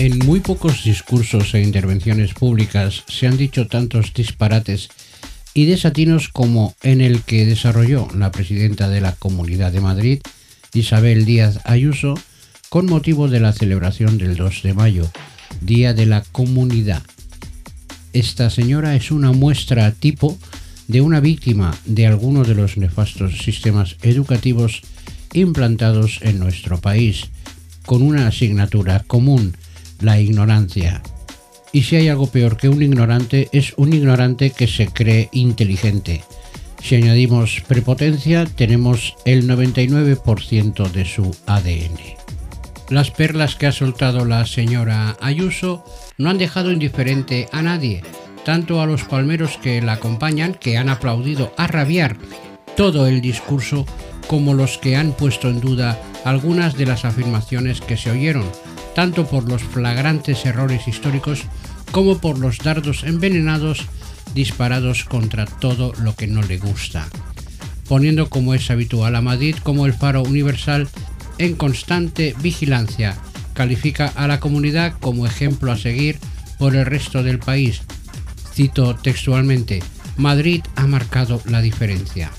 En muy pocos discursos e intervenciones públicas se han dicho tantos disparates y desatinos como en el que desarrolló la presidenta de la Comunidad de Madrid, Isabel Díaz Ayuso, con motivo de la celebración del 2 de mayo, Día de la Comunidad. Esta señora es una muestra tipo de una víctima de alguno de los nefastos sistemas educativos implantados en nuestro país, con una asignatura común, la ignorancia. Y si hay algo peor que un ignorante, es un ignorante que se cree inteligente. Si añadimos prepotencia, tenemos el 99% de su ADN. Las perlas que ha soltado la señora Ayuso no han dejado indiferente a nadie, tanto a los palmeros que la acompañan, que han aplaudido a rabiar todo el discurso, como los que han puesto en duda algunas de las afirmaciones que se oyeron, tanto por los flagrantes errores históricos como por los dardos envenenados disparados contra todo lo que no le gusta, poniendo como es habitual a Madrid como el faro universal en constante vigilancia. Califica a la comunidad como ejemplo a seguir por el resto del país. Cito textualmente, Madrid ha marcado la diferencia.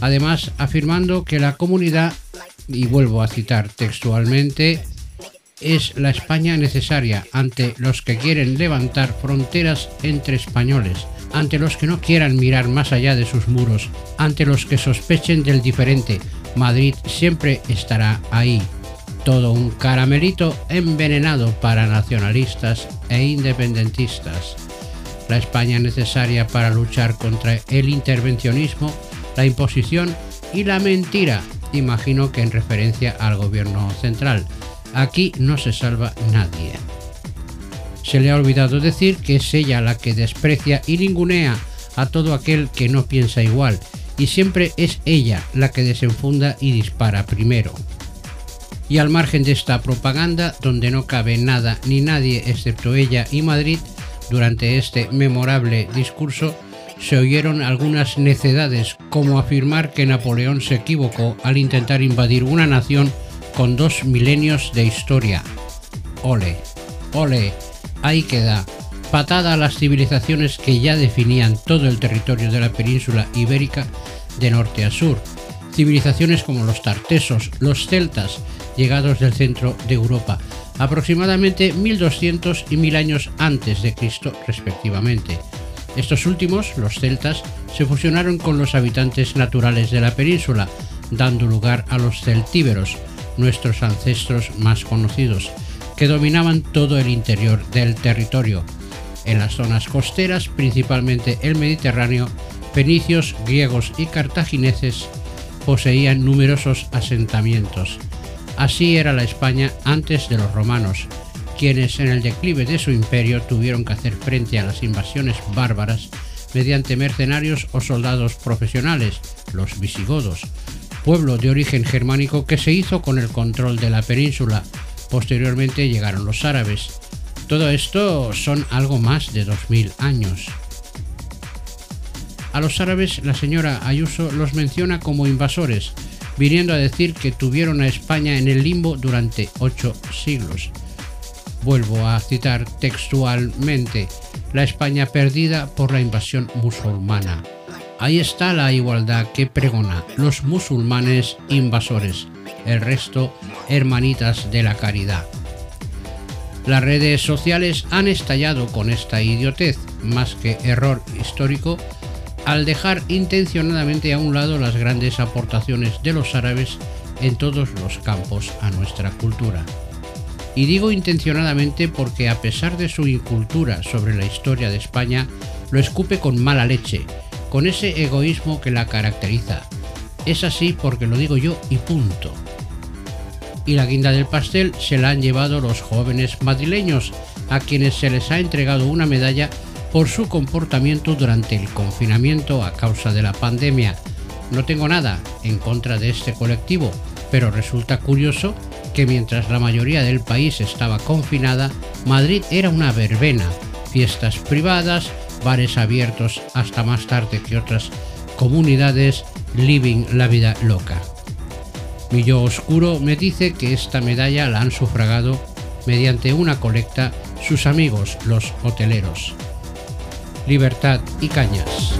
Además, afirmando que la comunidad, y vuelvo a citar textualmente, es la España necesaria ante los que quieren levantar fronteras entre españoles, ante los que no quieran mirar más allá de sus muros, ante los que sospechen del diferente. Madrid siempre estará ahí. Todo un caramelito envenenado para nacionalistas e independentistas. La España necesaria para luchar contra el intervencionismo, la imposición y la mentira, imagino que en referencia al gobierno central Aquí no se salva nadie. Se le ha olvidado decir que es ella la que desprecia y ningunea a todo aquel que no piensa igual, y siempre es ella la que desenfunda y dispara primero. Y al margen de esta propaganda, donde no cabe nada ni nadie excepto ella y Madrid, durante este memorable discurso se oyeron algunas necedades, como afirmar que Napoleón se equivocó al intentar invadir una nación con dos milenios de historia. Ole, ole, ahí queda. Patada a las civilizaciones que ya definían todo el territorio de la península ibérica de norte a sur. Civilizaciones como los tartesos, los celtas, llegados del centro de Europa, aproximadamente 1200 y 1000 años antes de Cristo respectivamente. Estos últimos, los celtas, se fusionaron con los habitantes naturales de la península, dando lugar a los celtíberos, nuestros ancestros más conocidos, que dominaban todo el interior del territorio. En las zonas costeras, principalmente el Mediterráneo, fenicios, griegos y cartagineses poseían numerosos asentamientos. Así era la España antes de los romanos, quienes en el declive de su imperio tuvieron que hacer frente a las invasiones bárbaras mediante mercenarios o soldados profesionales, los visigodos, pueblo de origen germánico que se hizo con el control de la península. Posteriormente llegaron los árabes. Todo esto son algo más de 2000 años. A los árabes la señora Ayuso los menciona como invasores, viniendo a decir que tuvieron a España en el limbo durante ocho siglos. Vuelvo a citar textualmente, la España perdida por la invasión musulmana. Ahí está la igualdad que pregona los musulmanes invasores, el resto hermanitas de la caridad. Las redes sociales han estallado con esta idiotez, más que error histórico, al dejar intencionadamente a un lado las grandes aportaciones de los árabes en todos los campos a nuestra cultura. Y digo intencionadamente porque a pesar de su incultura sobre la historia de España, lo escupe con mala leche con ese egoísmo que la caracteriza. Es así porque lo digo yo y punto. Y la guinda del pastel se la han llevado los jóvenes madrileños, a quienes se les ha entregado una medalla por su comportamiento durante el confinamiento a causa de la pandemia. No tengo nada en contra de este colectivo, pero resulta curioso que mientras la mayoría del país estaba confinada, Madrid era una verbena, fiestas privadas, bares abiertos hasta más tarde que otras comunidades, living la vida loca. Mi yo oscuro me dice que esta medalla la han sufragado mediante una colecta sus amigos los hoteleros. Libertad y Cañas.